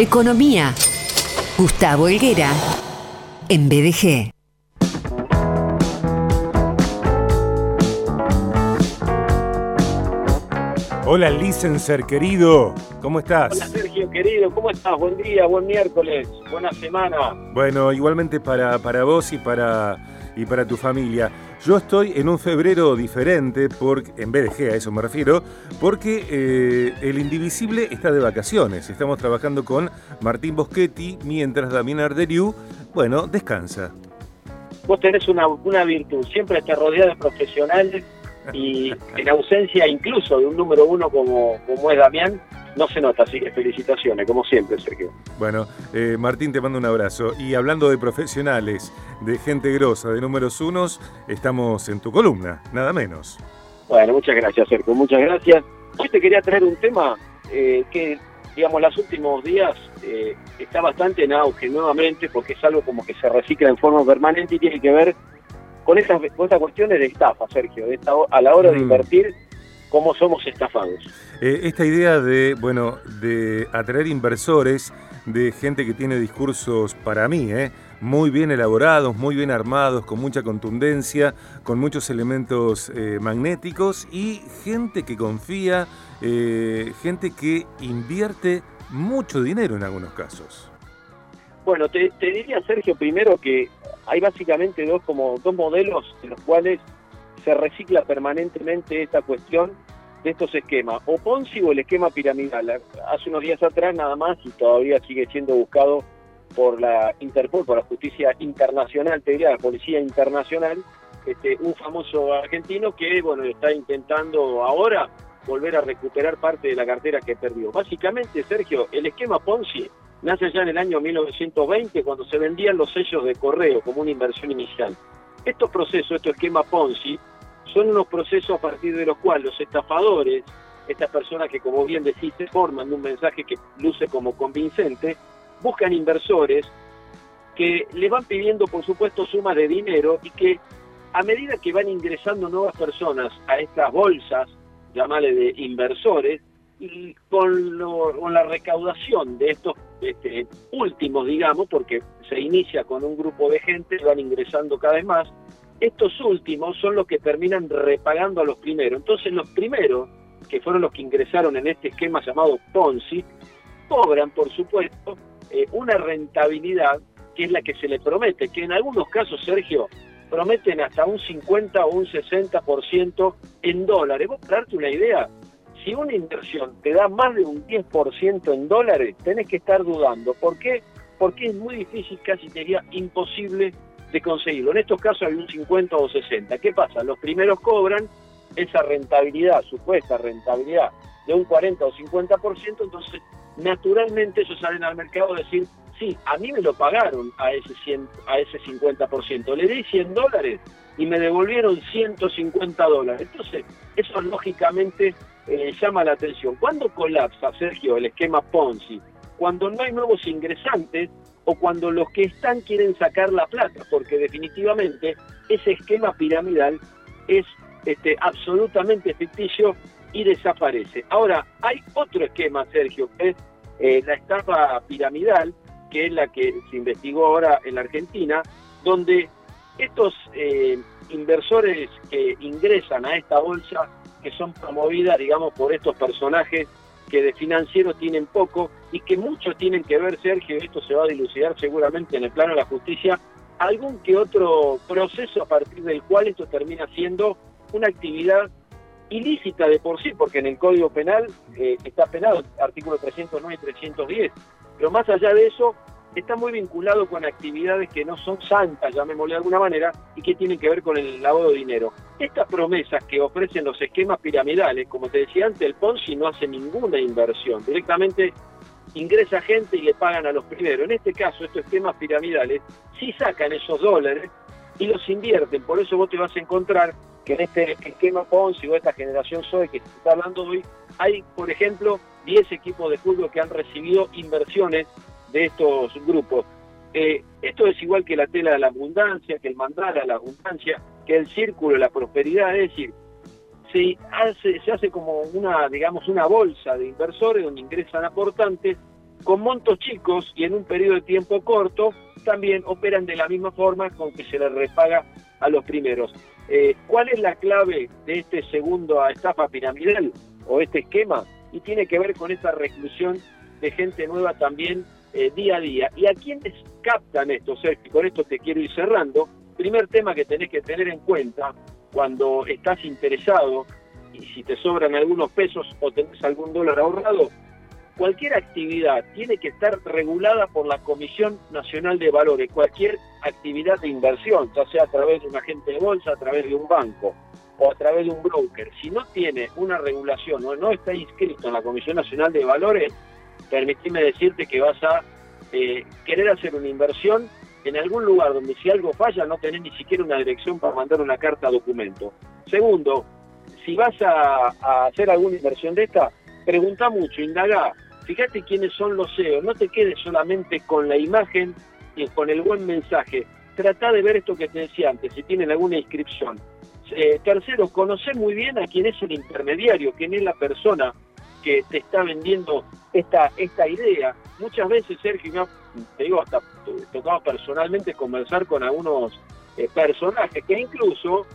Economía. Gustavo Helguera. En BDG. Hola, licenser querido, ¿cómo estás? Hola, Sergio querido, ¿cómo estás? Buen día, buen miércoles, buena semana. Bueno, igualmente para, para vos y para, y para tu familia. Yo estoy en un febrero diferente, porque, en BDG a eso me refiero, porque eh, el Indivisible está de vacaciones. Estamos trabajando con Martín Boschetti, mientras Damián Arderiu, bueno, descansa. Vos tenés una, una virtud, siempre estás rodeado de profesionales y en ausencia incluso de un número uno como, como es Damián, no se nota, así que felicitaciones, como siempre, Sergio. Bueno, eh, Martín, te mando un abrazo. Y hablando de profesionales, de gente grosa, de números unos, estamos en tu columna, nada menos. Bueno, muchas gracias, Sergio, muchas gracias. Hoy te quería traer un tema eh, que, digamos, los últimos días eh, está bastante en auge nuevamente, porque es algo como que se recicla en forma permanente y tiene que ver con estas, cuestiones de estafa, Sergio, a la hora de mm. invertir, cómo somos estafados. Eh, esta idea de, bueno, de atraer inversores, de gente que tiene discursos para mí, eh, muy bien elaborados, muy bien armados, con mucha contundencia, con muchos elementos eh, magnéticos y gente que confía, gente que invierte mucho dinero en algunos casos. Bueno, te, te diría, Sergio, primero que hay básicamente dos, como, dos modelos en los cuales recicla permanentemente esta cuestión de estos esquemas, o Ponzi o el esquema piramidal. Hace unos días atrás nada más y todavía sigue siendo buscado por la Interpol, por la justicia internacional, te diría, la policía internacional, este, un famoso argentino que bueno está intentando ahora volver a recuperar parte de la cartera que perdió. Básicamente, Sergio, el esquema Ponzi nace ya en el año 1920 cuando se vendían los sellos de correo como una inversión inicial. Estos procesos, estos esquemas Ponzi, son unos procesos a partir de los cuales los estafadores, estas personas que como bien decís forman un mensaje que luce como convincente, buscan inversores que le van pidiendo por supuesto sumas de dinero y que a medida que van ingresando nuevas personas a estas bolsas, llamale de inversores, y con, con la recaudación de estos este, últimos, digamos, porque se inicia con un grupo de gente, van ingresando cada vez más, estos últimos son los que terminan repagando a los primeros. Entonces los primeros, que fueron los que ingresaron en este esquema llamado Ponzi, cobran, por supuesto, eh, una rentabilidad que es la que se le promete, que en algunos casos, Sergio, prometen hasta un 50 o un 60% en dólares. Vos, para darte una idea, si una inversión te da más de un 10% en dólares, tenés que estar dudando. ¿Por qué? Porque es muy difícil, casi sería imposible de conseguirlo. En estos casos hay un 50 o 60. ¿Qué pasa? Los primeros cobran esa rentabilidad, supuesta rentabilidad de un 40 o 50%, entonces naturalmente ellos salen al mercado a decir, sí, a mí me lo pagaron a ese, 100, a ese 50%, le di 100 dólares y me devolvieron 150 dólares. Entonces, eso lógicamente eh, llama la atención. ¿Cuándo colapsa, Sergio, el esquema Ponzi? Cuando no hay nuevos ingresantes o cuando los que están quieren sacar la plata, porque definitivamente ese esquema piramidal es este, absolutamente ficticio y desaparece. Ahora, hay otro esquema, Sergio, que es eh, la estafa piramidal, que es la que se investigó ahora en la Argentina, donde estos eh, inversores que ingresan a esta bolsa que son promovidas, digamos, por estos personajes que de financiero tienen poco y que muchos tienen que ver, Sergio, esto se va a dilucidar seguramente en el plano de la justicia, algún que otro proceso a partir del cual esto termina siendo una actividad ilícita de por sí, porque en el Código Penal eh, está penado, artículo 309 y 310, pero más allá de eso, está muy vinculado con actividades que no son santas, llamémosle de alguna manera, y que tienen que ver con el lavado de dinero. Estas promesas que ofrecen los esquemas piramidales, como te decía antes, el Ponzi no hace ninguna inversión, directamente ingresa gente y le pagan a los primeros. En este caso, estos esquemas piramidales sí sacan esos dólares y los invierten, por eso vos te vas a encontrar que en este esquema Ponzi o esta generación SOE que se está hablando hoy, hay, por ejemplo, 10 equipos de fútbol que han recibido inversiones de estos grupos. Eh, esto es igual que la tela de la abundancia, que el mandala, la abundancia, que el círculo de la prosperidad, es decir, se hace, se hace como una, digamos, una bolsa de inversores donde ingresan aportantes con montos chicos y en un periodo de tiempo corto, también operan de la misma forma con que se les repaga a los primeros. Eh, ¿Cuál es la clave de este segundo estafa piramidal o este esquema? Y tiene que ver con esta reclusión de gente nueva también eh, día a día. ¿Y a quiénes captan esto, Sergio? Con esto te quiero ir cerrando. Primer tema que tenés que tener en cuenta cuando estás interesado y si te sobran algunos pesos o tenés algún dólar ahorrado, cualquier actividad tiene que estar regulada por la Comisión Nacional de Valores, cualquier actividad de inversión, ya sea a través de un agente de bolsa, a través de un banco o a través de un broker. Si no tiene una regulación o no está inscrito en la Comisión Nacional de Valores, permitime decirte que vas a eh, querer hacer una inversión en algún lugar donde si algo falla no tenés ni siquiera una dirección para mandar una carta a documento. Segundo, si vas a, hacer alguna inversión de esta, pregunta mucho, indaga, fíjate quiénes son los CEOs, no te quedes solamente con la imagen y con el buen mensaje, trata de ver esto que te decía antes, si tienen alguna inscripción. Eh, tercero, conocer muy bien a quién es el intermediario, quién es la persona que te está vendiendo esta, esta idea. Muchas veces, Sergio, te digo, hasta tocaba personalmente conversar con algunos eh, personajes que incluso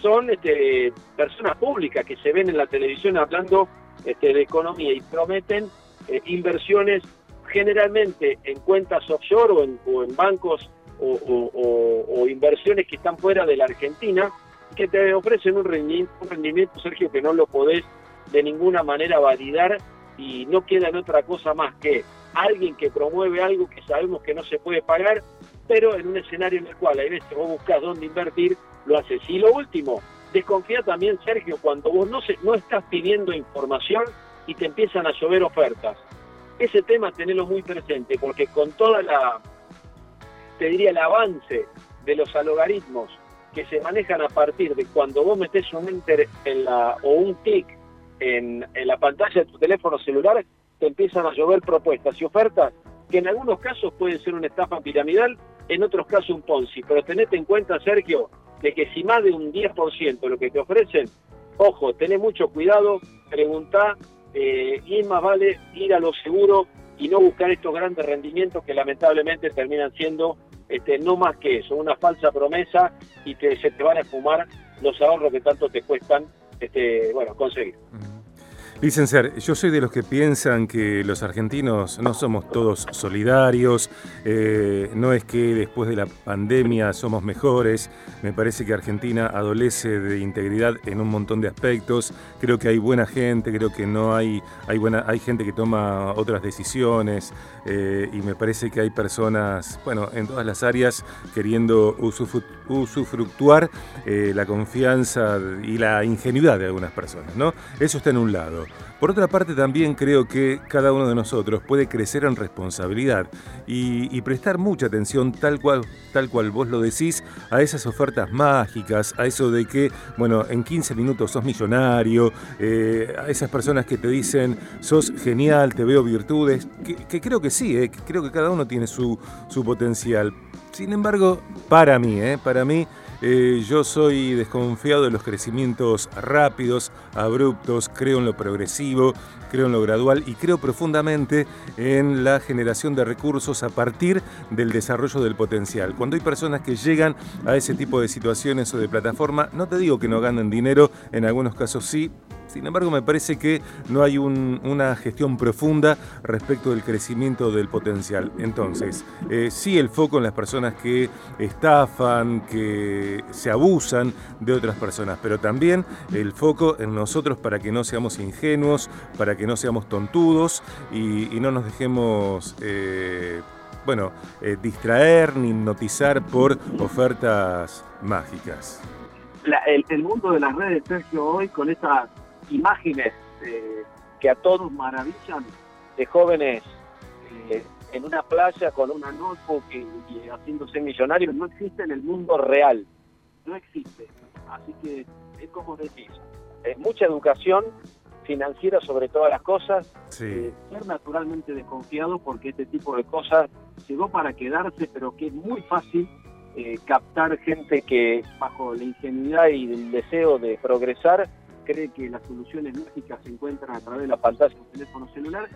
son este, personas públicas que se ven en la televisión hablando este, de economía y prometen eh, inversiones generalmente en cuentas offshore o en, bancos o, inversiones que están fuera de la Argentina que te ofrecen un rendimiento, Sergio, que no lo podés de ninguna manera validar y no queda en otra cosa más que alguien que promueve algo que sabemos que no se puede pagar, pero en un escenario en el cual hay veces vos buscas dónde invertir, lo haces. Y lo último, desconfía también, Sergio, cuando vos no, se, no estás pidiendo información y te empiezan a llover ofertas. Ese tema tenelo muy presente, porque con toda la, te diría, el avance de los algoritmos que se manejan a partir de cuando vos metes un enter en la, o un clic en, la pantalla de tu teléfono celular, te empiezan a llover propuestas y ofertas que en algunos casos pueden ser una estafa piramidal, en otros casos un Ponzi. Pero tenete en cuenta, Sergio, de que si más de un 10% de lo que te ofrecen, ojo, tenés mucho cuidado, preguntá, eh, y más vale ir a lo seguro y no buscar estos grandes rendimientos que lamentablemente terminan siendo este, no más que eso, una falsa promesa y que se te van a esfumar los ahorros que tanto te cuestan este, bueno, conseguir. Licenciar, yo soy de los que piensan que los argentinos no somos todos solidarios, eh, no es que después de la pandemia somos mejores, me parece que Argentina adolece de integridad en un montón de aspectos, creo que hay buena gente, creo que no hay, hay, buena, hay gente que toma otras decisiones eh, y me parece que hay personas, bueno, en todas las áreas queriendo usufructuar eh, la confianza y la ingenuidad de algunas personas, ¿no? Eso está en un lado. Por otra parte, también creo que cada uno de nosotros puede crecer en responsabilidad y, prestar mucha atención, tal cual, tal cual vos lo decís, a esas ofertas mágicas, a eso de que, bueno, en 15 minutos sos millonario, eh, a esas personas que te dicen, sos genial, te veo virtudes, que, creo que sí, eh, creo que cada uno tiene su, su potencial. Sin embargo, para mí, eh, para mí, eh, yo soy desconfiado de los crecimientos rápidos, abruptos, creo en lo progresivo, creo en lo gradual y creo profundamente en la generación de recursos a partir del desarrollo del potencial. Cuando hay personas que llegan a ese tipo de situaciones o de plataforma, no te digo que no ganen dinero, en algunos casos sí, sin embargo, me parece que no hay una gestión profunda respecto del crecimiento del potencial. Entonces, eh, sí el foco en las personas que estafan, que se abusan de otras personas, pero también el foco en nosotros para que no seamos ingenuos, para que no seamos tontudos y, no nos dejemos... Eh, bueno, eh, distraer ni hipnotizar por ofertas mágicas. el, el, mundo de las redes, Sergio, hoy con esta imágenes eh, que a todos maravillan de jóvenes eh, en una playa con una notebook y, haciéndose millonarios no existe en el mundo real, no existe. Así que es como decís, es mucha educación financiera sobre todas las cosas, eh, ser naturalmente desconfiado porque este tipo de cosas llegó para quedarse, pero que es muy fácil captar gente que bajo la ingenuidad y el deseo de progresar cree que las soluciones mágicas se encuentran a través de la pantalla del teléfono celular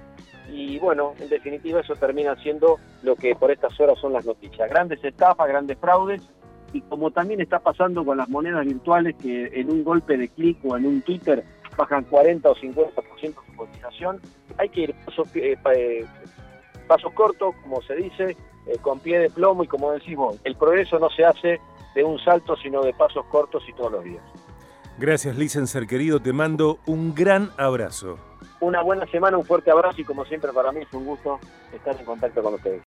y bueno, en definitiva eso termina siendo lo que por estas horas son las noticias. Grandes estafas, grandes fraudes y como también está pasando con las monedas virtuales que en un golpe de clic o en un Twitter bajan 40 o 50% su cotización, hay que ir pasos, eh, eh, pasos cortos, como se dice, eh, con pie de plomo y como decís vos, el progreso no se hace de un salto, sino de pasos cortos y todos los días. Gracias, Licenser, querido. Te mando un gran abrazo. Una buena semana, un fuerte abrazo y como siempre para mí es un gusto estar en contacto con ustedes.